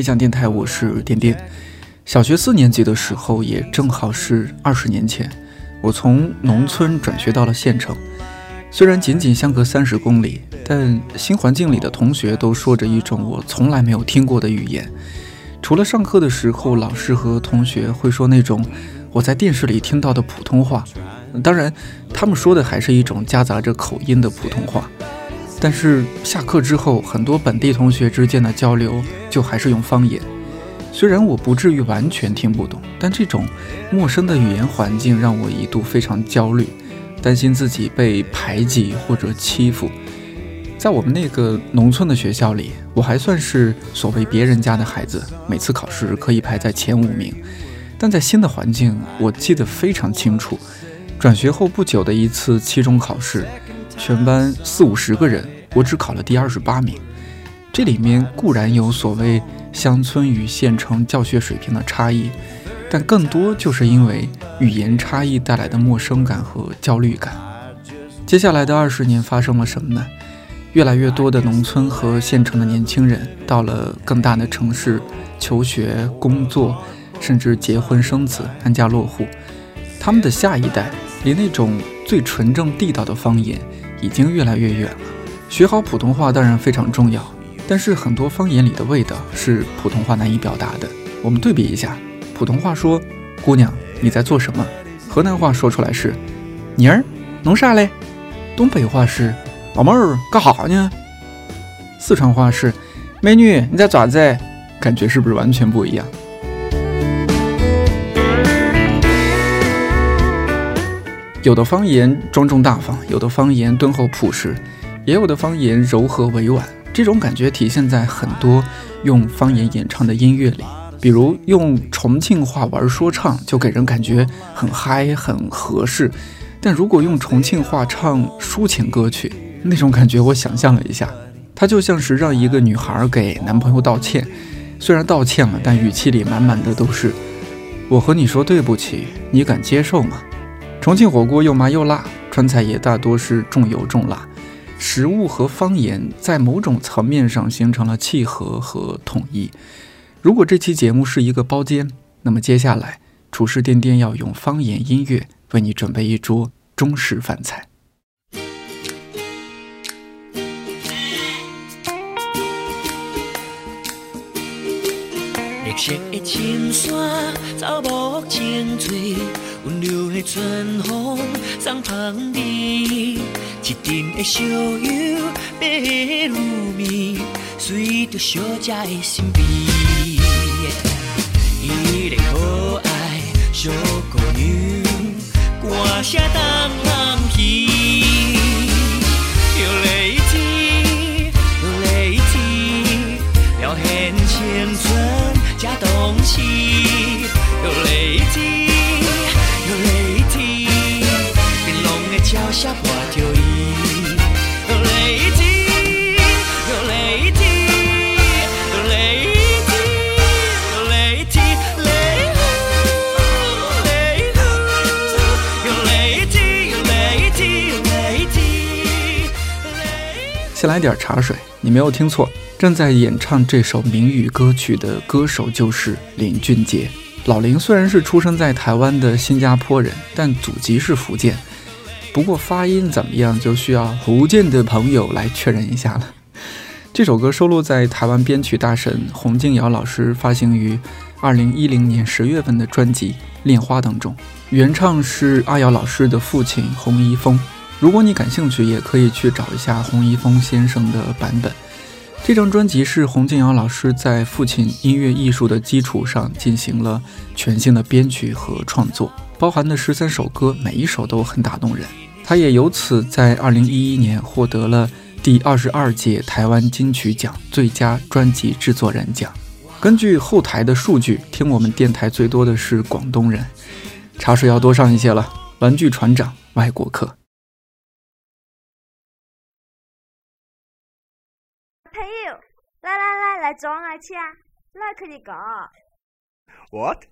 理想电台，我是点点。小学四年级的时候，也正好是二十年前，我从农村转学到了县城。虽然仅仅相隔三十公里，但新环境里的同学都说着一种我从来没有听过的语言。除了上课的时候，老师和同学会说那种我在电视里听到的普通话，当然，他们说的还是一种夹杂着口音的普通话。但是下课之后，很多本地同学之间的交流就还是用方言。虽然我不至于完全听不懂，但这种陌生的语言环境让我一度非常焦虑，担心自己被排挤或者欺负。在我们那个农村的学校里，我还算是所谓别人家的孩子，每次考试可以排在前五名。但在新的环境，我记得非常清楚。转学后不久的一次期中考试，全班四五十个人，我只考了第二十八名。这里面固然有所谓乡村与县城教学水平的差异，但更多就是因为语言差异带来的陌生感和焦虑感。接下来的二十年发生了什么呢？越来越多的农村和县城的年轻人到了更大的城市求学、工作，甚至结婚生子、安家落户。他们的下一代离那种最纯正地道的方言已经越来越远了。学好普通话当然非常重要，但是很多方言里的味道是普通话难以表达的。我们对比一下，普通话说“姑娘，你在做什么”，河南话说出来是“妮儿，弄啥嘞”，东北话是。老妹儿干哈呢？四川话是“美女你在爪子”，感觉是不是完全不一样？有的方言庄重大方，有的方言敦厚朴实，也有的方言柔和委婉。这种感觉体现在很多用方言演唱的音乐里，比如用重庆话玩说唱，就给人感觉很嗨、很合适。但如果用重庆话唱抒情歌曲，那种感觉，我想象了一下，它就像是让一个女孩给男朋友道歉，虽然道歉了，但语气里满满的都是“我和你说对不起，你敢接受吗？”重庆火锅又麻又辣，川菜也大多是重油重辣，食物和方言在某种层面上形成了契合和统一。如果这期节目是一个包间，那么接下来厨师颠颠要用方言音乐为你准备一桌中式饭菜。色的青山，草木青翠，温柔的春风送香味，一阵的小油白露面，随着小姐的身边，一个可爱小姑娘，歌声动人耳。先来点茶水，你没有听错，正在演唱这首闽语歌曲的歌手就是林俊杰。老林虽然是出生在台湾的新加坡人，但祖籍是福建。不过发音怎么样，就需要福建的朋友来确认一下了。这首歌收录在台湾编曲大神洪敬尧老师发行于二零一零年十月份的专辑《恋花》当中，原唱是阿瑶老师的父亲洪一峰。如果你感兴趣，也可以去找一下洪一峰先生的版本。这张专辑是洪敬尧老师在父亲音乐艺术的基础上进行了全新的编曲和创作，包含的十三首歌，每一首都很打动人。他也由此在二零一一年获得了第二十二届台湾金曲奖最佳专辑制作人奖。根据后台的数据，听我们电台最多的是广东人。茶水要多上一些了。玩具船长，外国客。来找我去啊！来可以搞。What？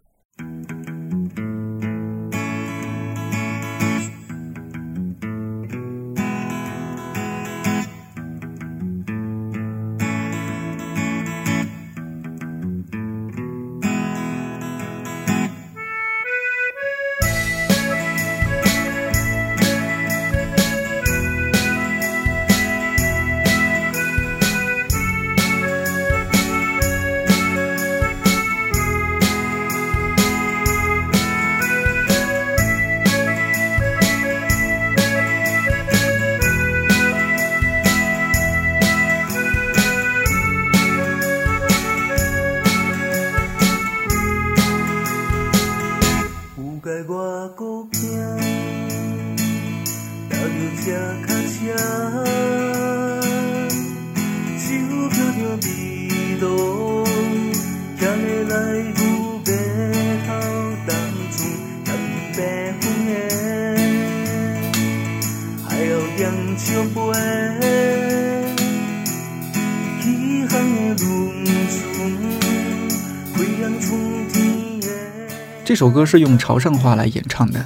这首歌是用潮汕话来演唱的，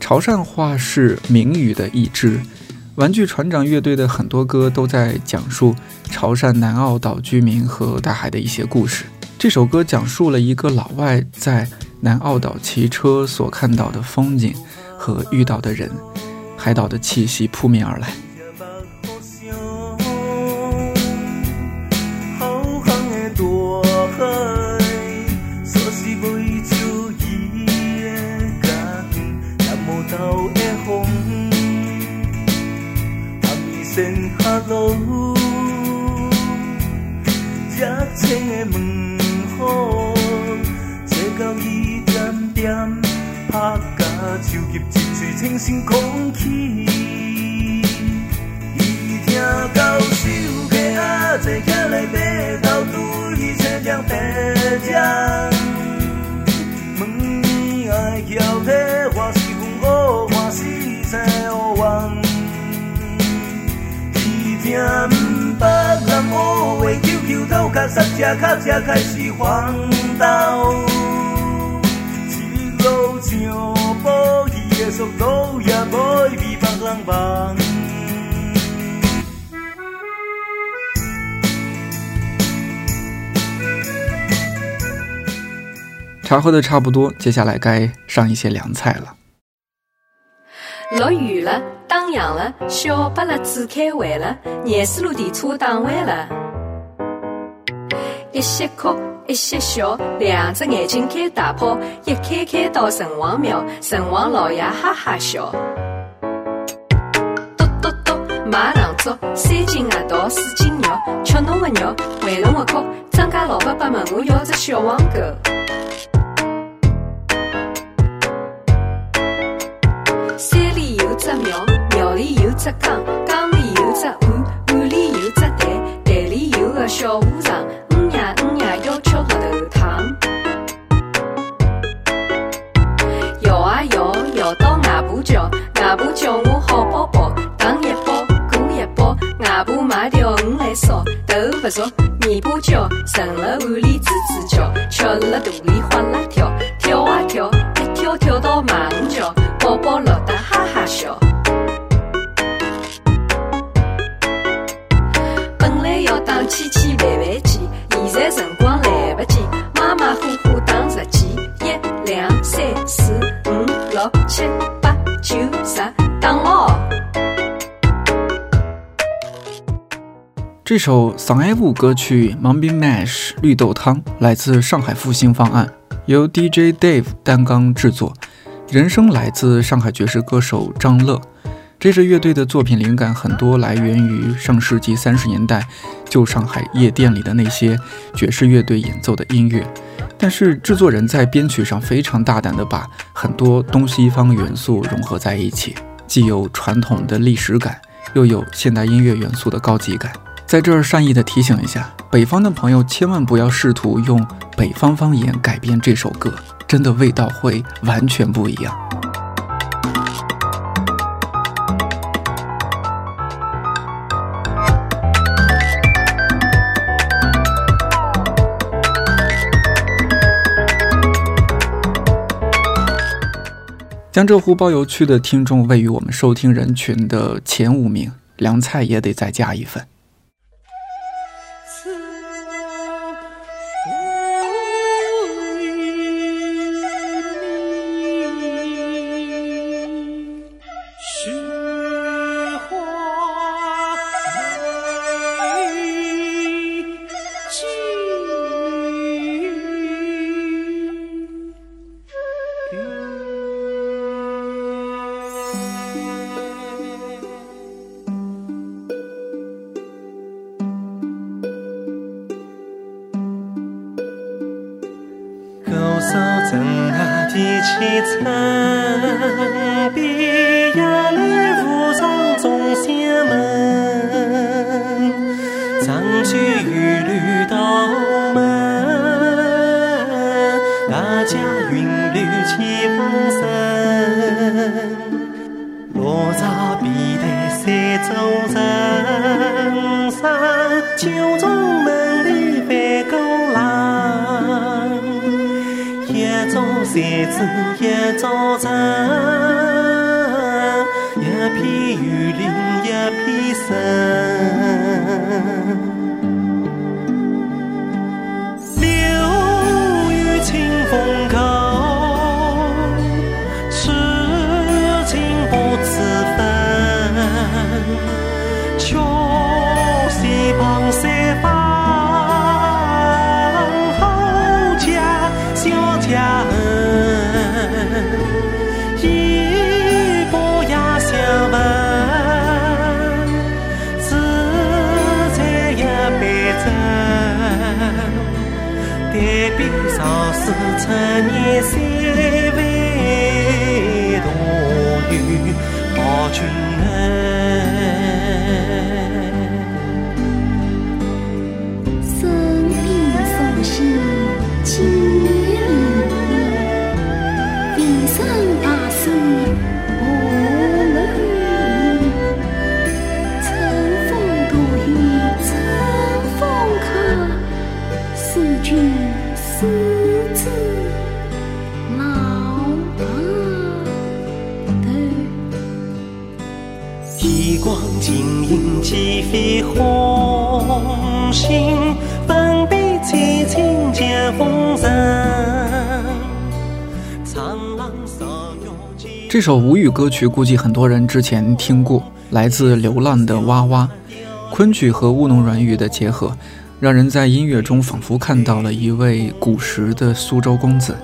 潮汕话是闽语的一支。玩具船长乐队的很多歌都在讲述潮汕南澳岛居民和大海的一些故事。这首歌讲述了一个老外在南澳岛骑车所看到的风景和遇到的人，海岛的气息扑面而来。一嘴清新空气。伊听到手机啊，坐起来码头对伊车辆白将，问伊爱晓得还是阮我还是在乌网。伊听北南乌话，QQ 头壳塞车卡车开始晃动，一路上步，伊的速度也无会比别人慢。茶喝的差不多，接下来该上一些凉菜了。落雨了，打烊了，小巴拉子开会了，廿四路电车打完了。一些哭，一些笑，两只眼睛开大炮，一开开到城隍庙，城隍老爷哈哈笑。嘟嘟嘟，买糖粥，三斤核桃，四斤肉，吃侬的肉，还侬的哭。张家老伯伯问我要只小黄狗。山里有只庙，庙里有只缸，缸里有只碗，碗里有只蛋，蛋里有个小和尚。不熟，尾巴叫，盛了碗里吱吱叫，吃了肚里哗啦跳，跳啊跳，一跳跳到马五桥，宝宝乐得哈哈笑。本来要打千千万万记，现在辰光来不及，马马虎虎打十记，一两三四五六七八九十，打咯。这首上海舞歌曲《m u m b i Mash》绿豆汤来自上海复兴方案，由 DJ Dave 担纲制作，人声来自上海爵士歌手张乐。这支乐队的作品灵感很多来源于上世纪三十年代旧上海夜店里的那些爵士乐队演奏的音乐，但是制作人在编曲上非常大胆地把很多东西方元素融合在一起，既有传统的历史感，又有现代音乐元素的高级感。在这儿善意的提醒一下，北方的朋友千万不要试图用北方方言改编这首歌，真的味道会完全不一样。江浙沪包邮区的听众位于我们收听人群的前五名，凉菜也得再加一份。待笔少时趁年三位多雨报君一光晶莹几飞红杏，分别凄清见风尘。沧浪扫涌几这首吴语歌曲估计很多人之前听过，来自流浪的蛙蛙，昆曲和务农软语的结合，让人在音乐中仿佛看到了一位古时的苏州公子，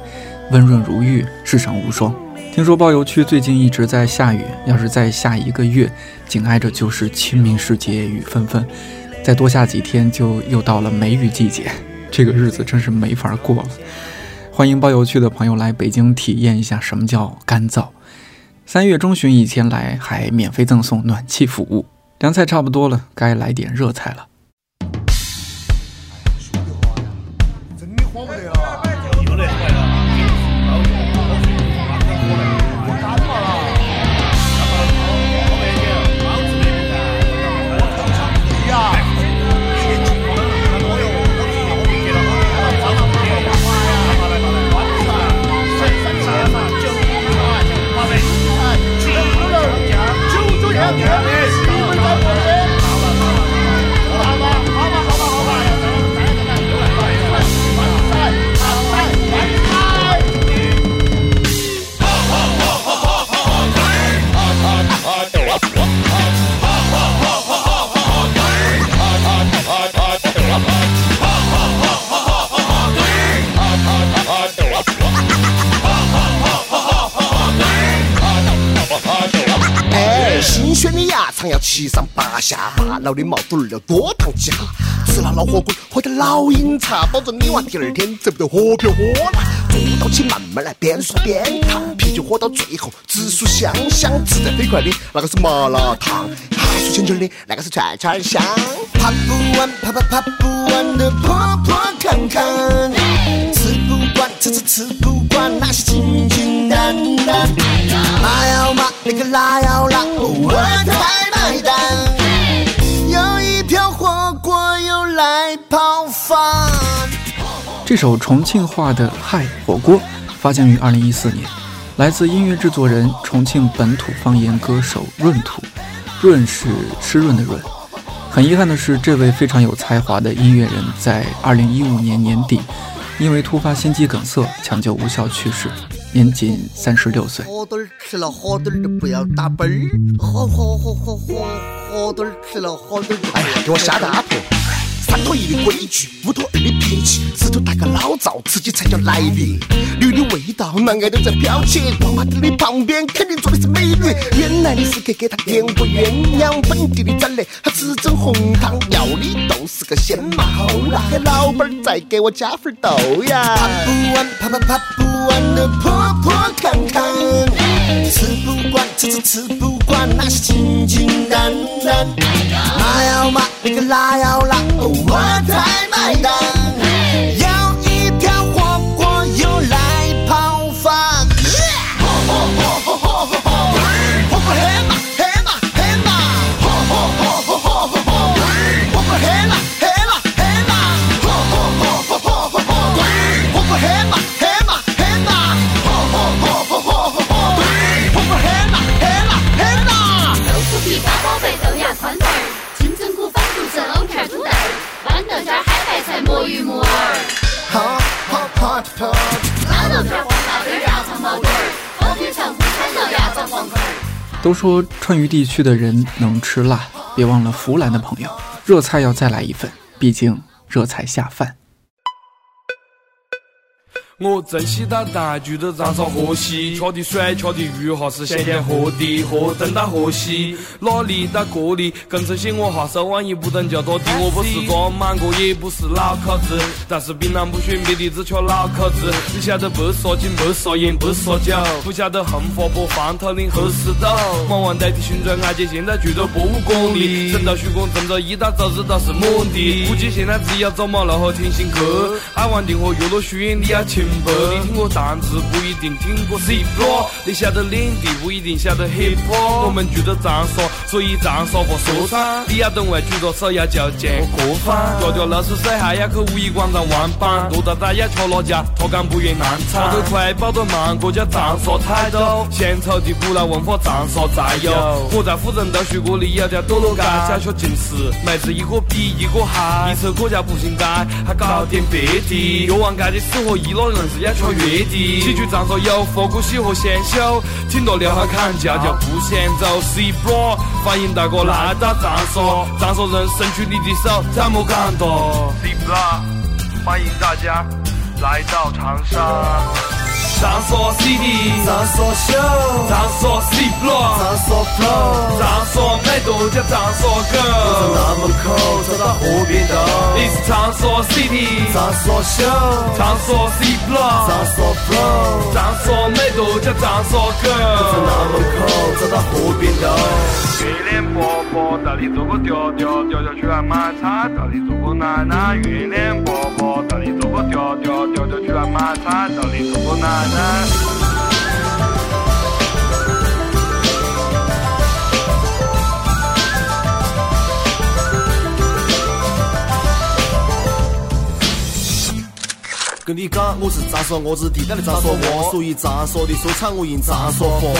温润如玉，世上无双。听说包邮区最近一直在下雨，要是再下一个月，紧挨着就是清明时节雨纷纷，再多下几天就又到了梅雨季节，这个日子真是没法过了。欢迎包邮区的朋友来北京体验一下什么叫干燥。三月中旬以前来还免费赠送暖气服务。凉菜差不多了，该来点热菜了。新鲜的鸭肠要七上八下，大脑的毛肚儿要多烫几下，吃了老火锅，喝点老饮茶，保证你娃第二天走不得活泼火辣。坐到起慢慢来，边说边烫，啤酒喝到最后直属香香，吃得飞快的那个是麻辣烫，还说清清的那个是串串香，爬不完，爬爬爬不完的坡坡坎坎，吃不惯，吃吃吃不惯那些清清淡淡。辣要麻，那个辣要辣，我才买单。有一瓢火锅又来泡饭。这首重庆话的《嗨火锅》发行于二零一四年，来自音乐制作人重庆本土方言歌手闰土，润是湿润的润。很遗憾的是，这位非常有才华的音乐人在二零一五年年底因为突发心肌梗塞抢救无效去世，年仅三十六岁。火墩儿吃了火墩儿就不要打啵儿，火火火火火火墩儿吃了火墩儿就。哎呀，给我下大铺！三拖一的规矩，五拖二的脾气，四拖带个老赵，自己才叫来历。女的味道，男爱都在飘起，王八蛋的旁边肯定坐的是美女。原来你是给给他点过鸳鸯，本地的崽嘞，他只整红汤，要的都是个鲜马后啦。给老板儿再给我加份豆芽。爬不完，爬爬爬不完的坡坡坎坎，吃不惯，吃吃吃不惯那些清清淡淡。辣要麻，那个辣要辣，都说川渝地区的人能吃辣，别忘了湖南的朋友，热菜要再来一份，毕竟热菜下饭。我正西到大聚的长沙河西，吃的水吃的鱼哈是咸咸河的，河，东到河西，哪里到这里，跟这些我哈手腕也不等就多的。我不是个满哥，也不是老口子，但是槟榔不选别的，只吃老口子。你晓得白沙井，白沙烟，白沙酒，不晓得红火不放头领喝死豆。马王代替旋转阿姐现在住在博物馆里，省道徐广正着一大早知道是满的。估计现在只有走马路和天心阁，爱玩的和岳麓轩你要清。你听过单子不一定听过 C block，你晓得领地不一定晓得 hip hop。我们住在长沙，所以长沙话说唱。你要懂外举着手要叫剑和过翻。条条漏水水还要去五一广场玩板。多大仔要吃哪家？脱杆不愿难产。跑得快跑得忙，这叫长沙态度。献丑的古老文化长沙才有。我在富人道学过里有条堕落街，小学近视，妹子一个比一个嗨。一车过家步行街，还搞点别的。越王街的四合一老人。是要吃月底，喜剧长沙有复古喜和鲜秀，挺多撩好看叫叫不嫌走。C bro，欢迎大哥来到长沙，长沙人伸出你的手，怎么感动？C bro，欢迎大家来到长沙。长沙 city，长沙秀，长沙 C block，长沙 flow，长沙美都叫长沙 girl。从南门口走到河边头，It's 长沙 city，长沙秀，长沙 C block，长沙 flow，长沙美都叫长沙 girl。从南门口走到河边头，月亮婆婆到底做个调调，调调去买菜，到底做过奶奶。月亮奶奶。跟你讲，我是长沙伢子，地道的长沙话，属于长沙的说唱，我用长沙话，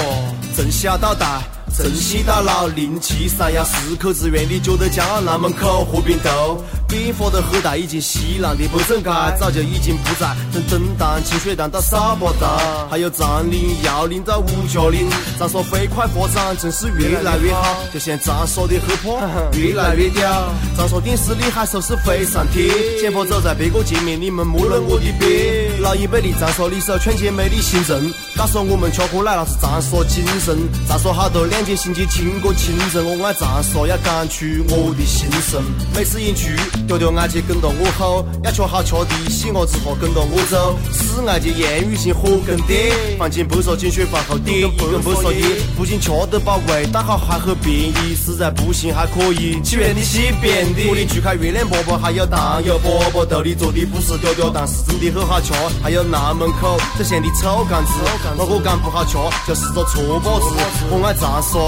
从小到大。从西到老，零七三幺四口之院，你觉得骄傲？南门口河边头，变化的很大，已经西南的北正街早就已经不在。从东荡、清水塘到沙巴荡，还有藏岭、耀岭到吴家岭，长沙飞快发展，真是越来越好。就像长沙的河坡越来越屌，长沙电视里还说是飞上天。前方走在别个前面，你们摸了我的边。老一辈的长沙里手劝诫美丽新城，告诉我们吃喝来那是长沙精神。长沙好多靓姐。心机情歌情人，我爱长沙，要讲出我的心声。每次演出，条条爱姐跟到我吼，要吃好吃的，喜鹅之后跟到我走。是爱姐言语性火跟点，放进不说进去饭后点，一根不说烟，不仅吃得饱味道好还很便宜，实在不行还可以起源的西边的。我的去开月亮粑粑，还有糖油粑粑，豆里做的不是条条，但是真的很好吃。还有南门口这咸的臭干子，哪个讲不好吃，就是个搓把子。我爱长沙。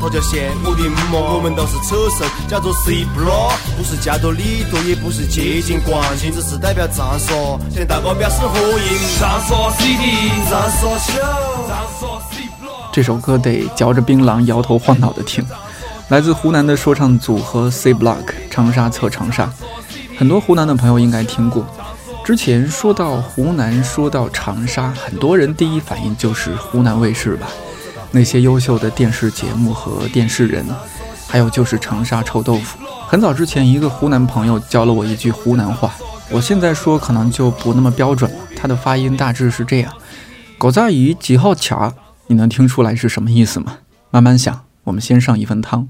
他叫县，我的妈，我们都是扯神，叫做 C block，不是加多里多，也不是接近冠军，只是代表长沙，向大哥表示欢迎。长沙 city，长沙秀，长沙 C。这首歌得嚼着槟榔，摇头晃脑的听。来自湖南的说唱组合 C block，长沙测长沙，很多湖南的朋友应该听过。之前说到湖南，说到长沙，很多人第一反应就是湖南卫视吧。那些优秀的电视节目和电视人，还有就是长沙臭豆腐。很早之前，一个湖南朋友教了我一句湖南话，我现在说可能就不那么标准了。他的发音大致是这样：狗杂鱼几号卡？你能听出来是什么意思吗？慢慢想。我们先上一份汤。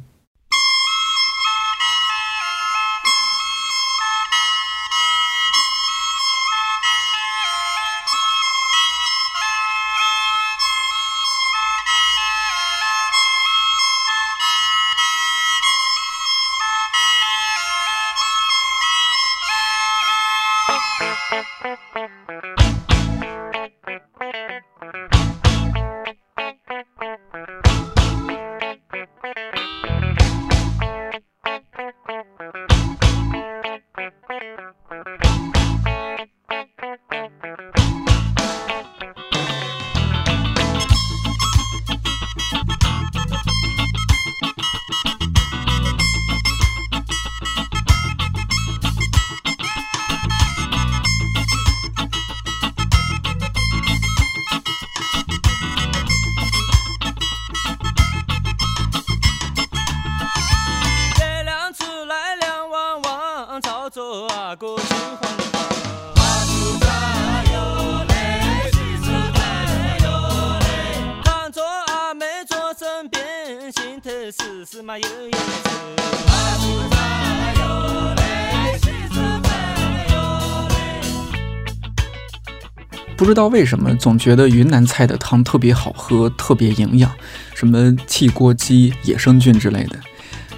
不知道为什么，总觉得云南菜的汤特别好喝，特别营养，什么汽锅鸡、野生菌之类的。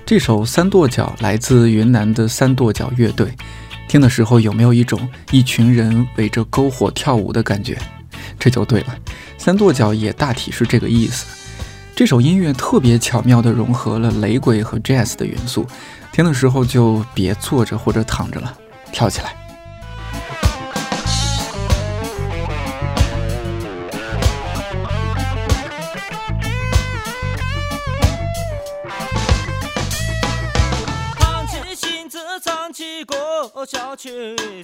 这首《三跺脚》来自云南的三跺脚乐队，听的时候有没有一种一群人围着篝火跳舞的感觉？这就对了，三跺脚也大体是这个意思。这首音乐特别巧妙地融合了雷鬼和 jazz 的元素，听的时候就别坐着或者躺着了，跳起来。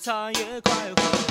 唱也快活。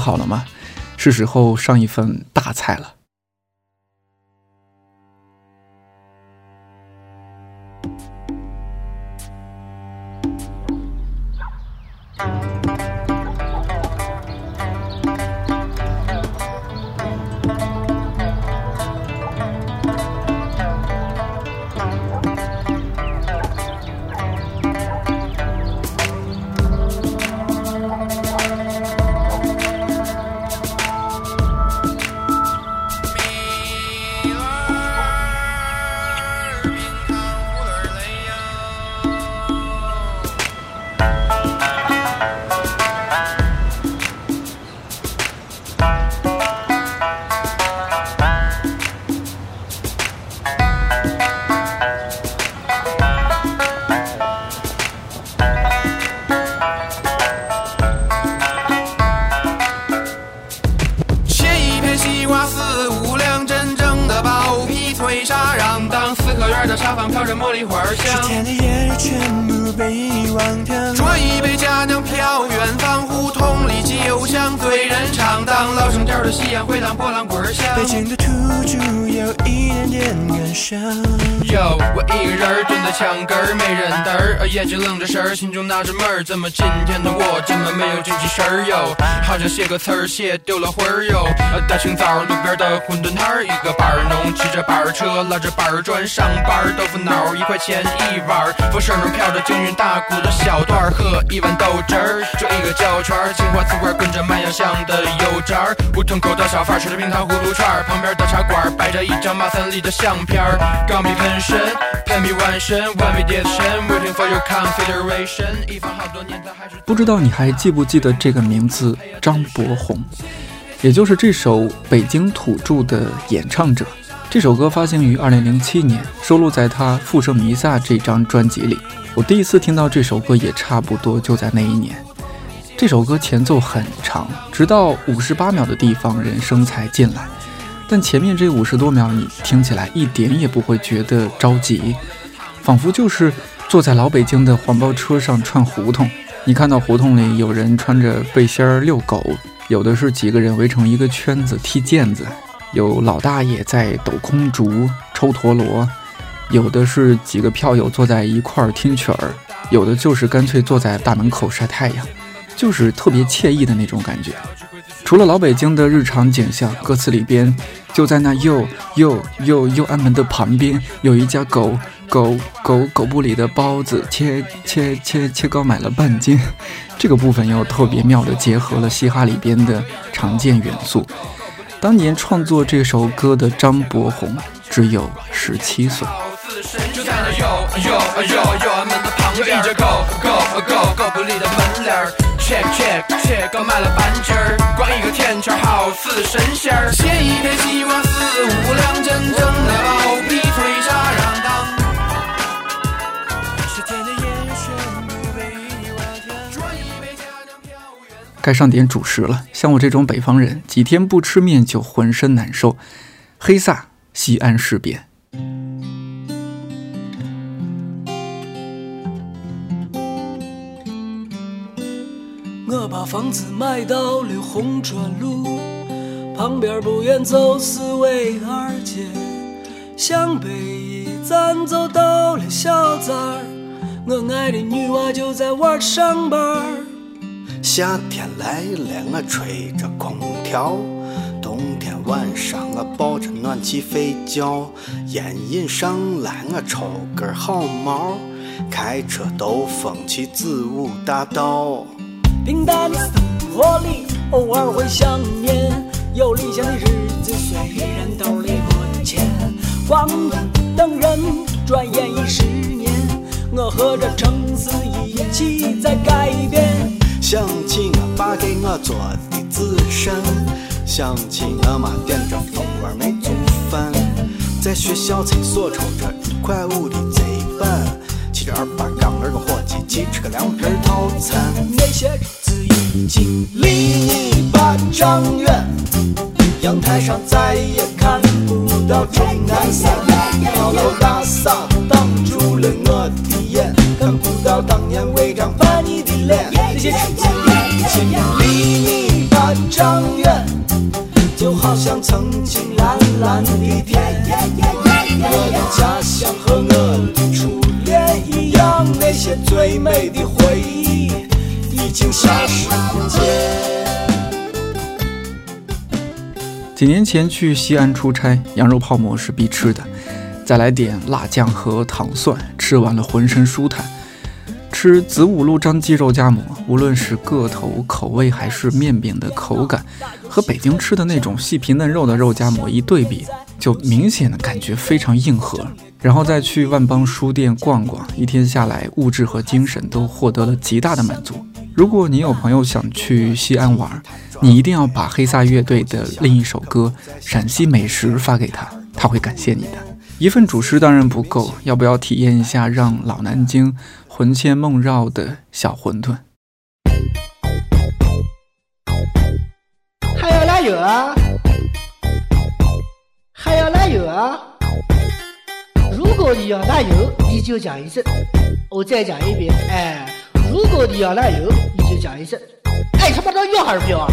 好了吗？是时候上一份大菜了。young girl. 眼睛愣着神儿，心中纳着闷儿，怎么今天的我这么没有精气神儿哟？好像写个词儿写丢了魂儿哟。大清早路边的馄饨摊儿，一个板儿农骑着板儿车，拉着板儿砖上班儿，豆腐脑一块钱一碗儿，风声中飘着京韵大鼓的小段儿，喝一碗豆汁儿，就一个焦圈儿，青花瓷罐儿滚着麦芽香的油渣儿，胡同口的小贩儿吃着冰糖葫芦串儿，旁边的茶馆儿摆着一张马三立的相片儿，钢笔喷身，喷笔完身，完美叠身，waiting for you. 不知道你还记不记得这个名字张博宏，也就是这首《北京土著》的演唱者。这首歌发行于2007年，收录在他《富盛弥撒》这张专辑里。我第一次听到这首歌也差不多就在那一年。这首歌前奏很长，直到五十八秒的地方人声才进来，但前面这五十多秒你听起来一点也不会觉得着急，仿佛就是坐在老北京的黄包车上串胡同。你看到胡同里有人穿着背心儿遛狗，有的是几个人围成一个圈子踢毽子，有老大爷在抖空竹、抽陀螺，有的是几个票友坐在一块儿听曲儿，有的就是干脆坐在大门口晒太阳，就是特别惬意的那种感觉。除了老北京的日常景象，歌词里边就在那右右右右安门的旁边有一家狗狗狗狗部里的包子切切切切糕买了半斤，这个部分又特别妙的结合了嘻哈里边的常见元素。当年创作这首歌的张博宏只有十七岁。就在那右右右右安门的旁边，有一家狗狗狗狗不里的门帘儿，check check check 刚买了半斤儿，光一个甜圈好似神仙儿，切一片西瓜四五两，真正的薄皮脆沙瓤该上点主食了。像我这种北方人，几天不吃面就浑身难受。黑撒西安事变。我把房子买到了红砖路，旁边不远就是纬二街，向北一站走到了小寨，我爱的女娃就在娃儿上班。夏天来了，我吹着空调；冬天晚上我抱着暖气睡觉。烟瘾上来，我抽根好毛，开车兜风去子午大道。平淡的生活里，偶尔会想念有理想的日子，虽然兜里没钱。光等人，转眼已十年，我和这城市一起在改变。想起我爸给我做的紫参，想起我妈点着蜂窝煤做饭，在学校厕所抽着一块五的贼板，骑着二八杠二个伙计去吃个凉皮套餐。那些日子已经离你八丈远，阳台上再也看不到钟南山，高楼大厦挡住了我的眼，看不到当年脸。那些日子已经离你半丈远，就好像曾经蓝蓝的天。我的家乡和我的初恋一样，那些最美的回忆已经消失不见。几年前去西安出差，羊肉泡馍是必吃的，再来点辣酱和糖蒜，吃完了浑身舒坦。吃子午路张记肉夹馍，无论是个头、口味还是面饼的口感，和北京吃的那种细皮嫩肉的肉夹馍一对比，就明显的感觉非常硬核。然后再去万邦书店逛逛，一天下来，物质和精神都获得了极大的满足。如果你有朋友想去西安玩，你一定要把黑撒乐队的另一首歌《陕西美食》发给他，他会感谢你的。一份主食当然不够，要不要体验一下让老南京魂牵梦绕的小馄饨？还要奶油啊？还要奶油啊？如果你要奶油，你就讲一声。我再讲一遍，哎，如果你要奶油，你就讲一声。哎，他妈的要还是不要啊？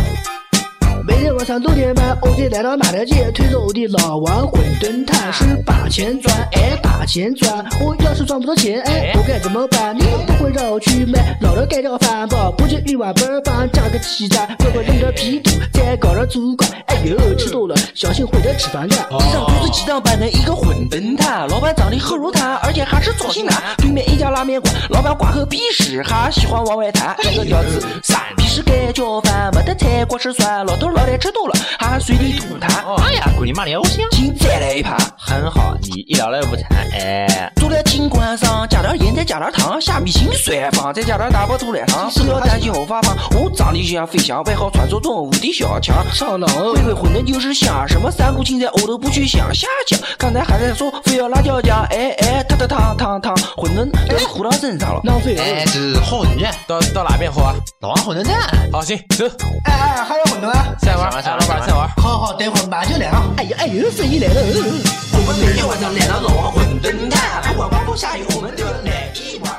每天晚上六点半，我就来到马条街，推着我的老王馄饨摊，是把钱赚，哎，把钱赚。我要是赚不到钱，哎，我该怎么办？你不会让我去买老的盖掉饭包，不就一碗白饭加个鸡蛋，要不扔点皮肚，再搞点猪肝。哎呦，吃多了小心会得吃反感。地上都是鸡蛋拌的一个馄饨摊，老板长得很如炭，而且还是造型男。对面一家拉面馆，老板挂口鄙视，还喜欢往外弹。那个屌子，三皮是盖浇饭，没得菜光吃蒜，老头老太吃多了，还随地吐痰。哎呀，滚你妈的，我想请再来一盘。很好，你一聊来午餐，哎，做在青瓜上，加点盐，再加点糖，下米青蒜放，再加点大包猪奶糖，不要担心后发胖。我长得就像飞翔，外号传说中无敌小强。上脑回回馄饨就是香，什么三股青菜我都不去想。下酱，刚才还在说非要辣椒酱，哎哎，烫烫烫烫烫，馄饨都糊到身上了，浪费了。哎，这是好馄饨，到到哪边喝啊？老王馄饨站。好，行，走。哎哎，还有馄饨啊？再玩，哎，老板再玩。好好，等会儿马上来啊！哎呀哎呦，生意来了。我们每天晚上来到老王馄饨摊，不管刮风下雨，我们都要来一碗。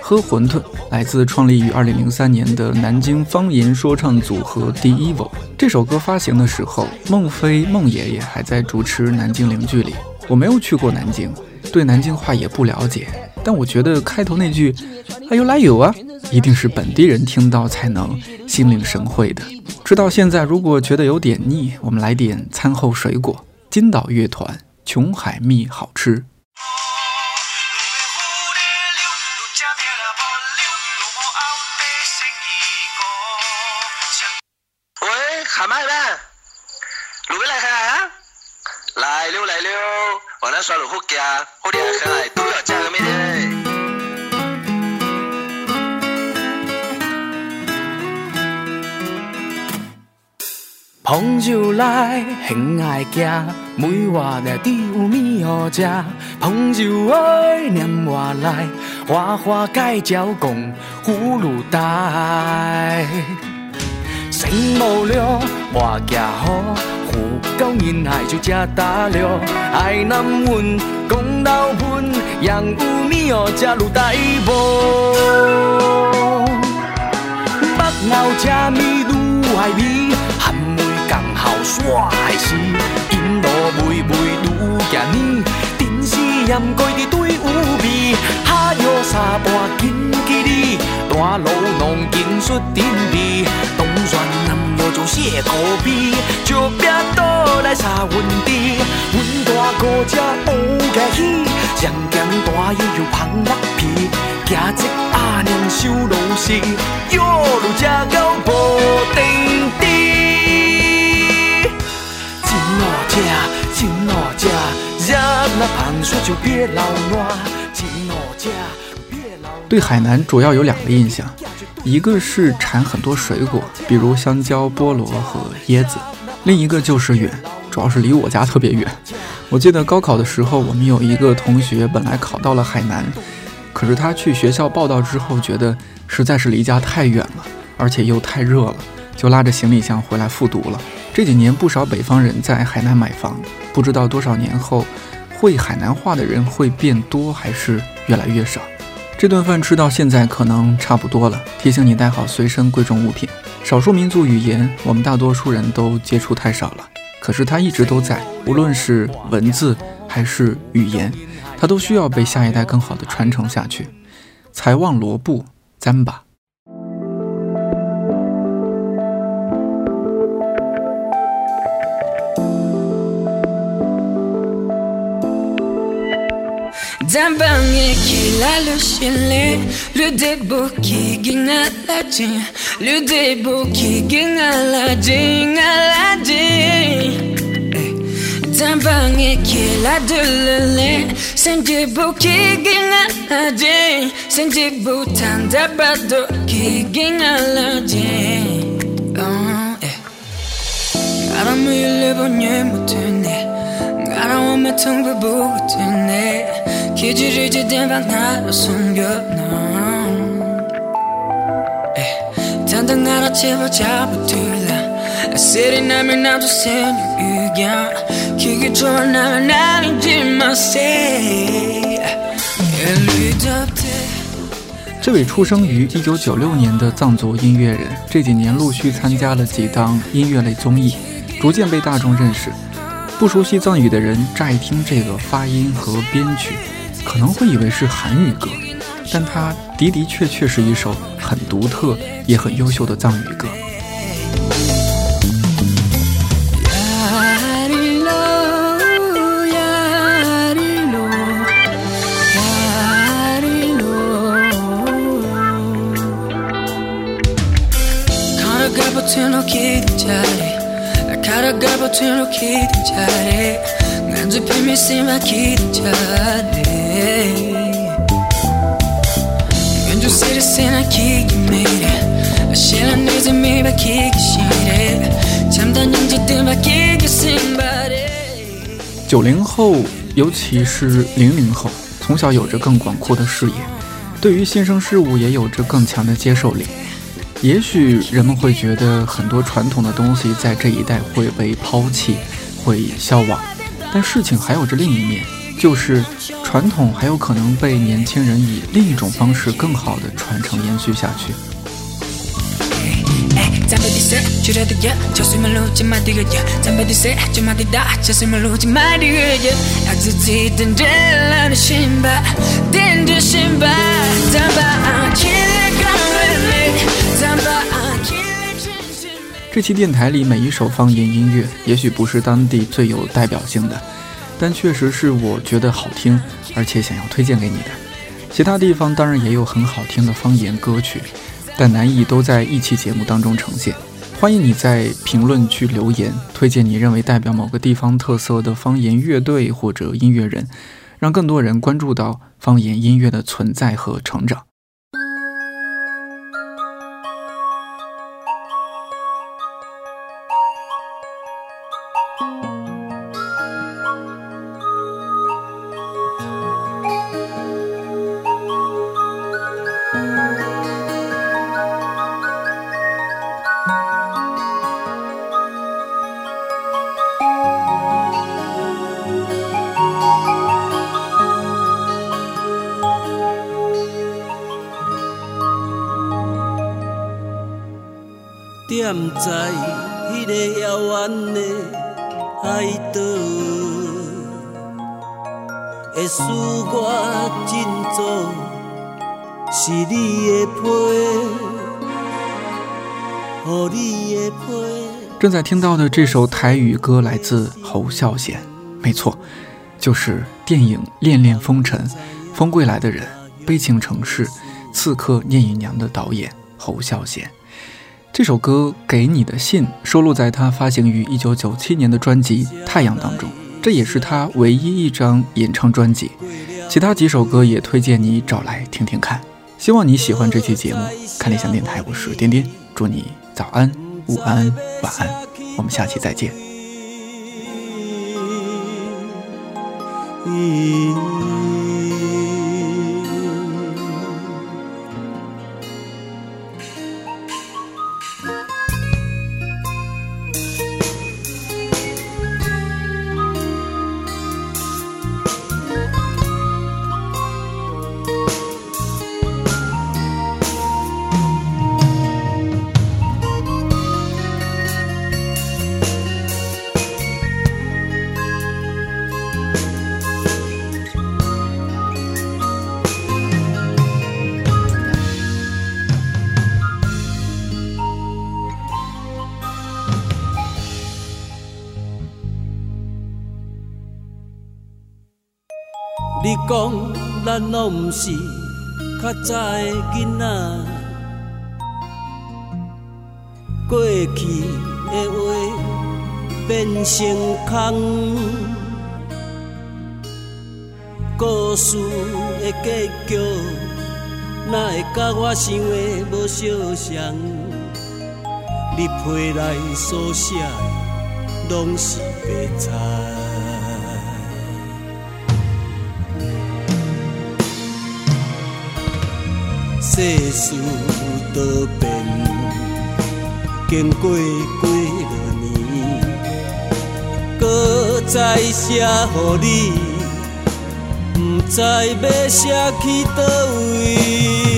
喝馄饨来自创立于二零零三年的南京方言说唱组合 The Evil。这首歌发行的时候，孟非孟爷爷还在主持南京零距离。我没有去过南京，对南京话也不了解，但我觉得开头那句“哎呦来有啊”，一定是本地人听到才能心领神会的。直到现在，如果觉得有点腻，我们来点餐后水果。金岛乐团《琼海蜜》好吃。喂喊麦呗，路边来看啊！来溜来溜，往那耍路好家，好厉害，都要加个面朋友来很爱行，每晚的底有米好食。朋友爱念我来，花花盖脚讲葫芦带。生无聊，我行好，胡狗人爱就吃大料。爱南阮讲老喷，养有米好吃卤大无。北澳吃米愈爱味，含梅刚煞海时，因路妹妹愈行呢，电视掩盖伫对有味，哈哟三半紧记你，大路拢紧出阵味。船南摇做谢口鼻，就别倒来查阮弟。阮大哥只乌家喜，上咸大烟又芳辣皮，行这阿娘收路时，哟路吃到无定地。好吃，真好吃，热那胖水就别老乱，真好吃。对海南主要有两个印象。一个是产很多水果，比如香蕉、菠萝和椰子；另一个就是远，主要是离我家特别远。我记得高考的时候，我们有一个同学本来考到了海南，可是他去学校报道之后，觉得实在是离家太远了，而且又太热了，就拉着行李箱回来复读了。这几年不少北方人在海南买房，不知道多少年后，会海南话的人会变多还是越来越少？这顿饭吃到现在可能差不多了，提醒你带好随身贵重物品。少数民族语言，我们大多数人都接触太少了，可是它一直都在，无论是文字还是语言，它都需要被下一代更好的传承下去。财旺罗布，糌粑。Neden ben yekilerle şinli Lüde bu ki ginalaci Lüde bu le. ginalaci Ginalaci Neden ben yekiler dülüle Sence bu ki ginalaci Sence bu tanda badu ki ginalaci Karamı yüle bu ne mutune. Karamı metung bu bu tune c'est un débo tant d'abado qui gagne à la jean. Oh, eh. 가람을 내보내 못했네 가라오면 통보 못했네 기지를 지대방 나로 숨겨놔 단단 나라 제발 잡아둘라 세리 남을 나도 세는 의견 기계 좋아 나를 나는지 마세 这位出生于一九九六年的藏族音乐人，这几年陆续参加了几档音乐类综艺，逐渐被大众认识。不熟悉藏语的人乍一听这个发音和编曲， 可能会以为是韩语歌，但它的的确确是一首很独特也很优秀的藏语歌。九零后，尤其是零零后，从小有着更广阔的视野，对于新生事物也有着更强的接受力。也许人们会觉得很多传统的东西在这一代会被抛弃，会消亡，但事情还有着另一面，就是传统还有可能被年轻人以另一种方式更好的传承延续下去。这期电台里每一首方言音乐，也许不是当地最有代表性的，但确实是我觉得好听，而且想要推荐给你的。其他地方当然也有很好听的方言歌曲。但难以都在一期节目当中呈现。欢迎你在评论区留言，推荐你认为代表某个地方特色的方言乐队或者音乐人，让更多人关注到方言音乐的存在和成长。在听到的这首台语歌来自侯孝贤，没错，就是电影《恋恋风尘》《风归来的人》《悲情城市》《刺客聂隐娘》的导演侯孝贤。这首歌《给你的信》收录在他发行于一九九七年的专辑《太阳》当中，这也是他唯一一张演唱专辑。其他几首歌也推荐你找来听听看。希望你喜欢这期节目。看理想电台，我是颠颠，祝你早安、午安、晚安，我们下期再见。咱拢毋是较早的囡仔，过去的话变成空，故事的结局哪会甲我想的无相像？你批来所写的拢是白菜。世事多变，经过几多年，搁再写予你，不知要写去叨位。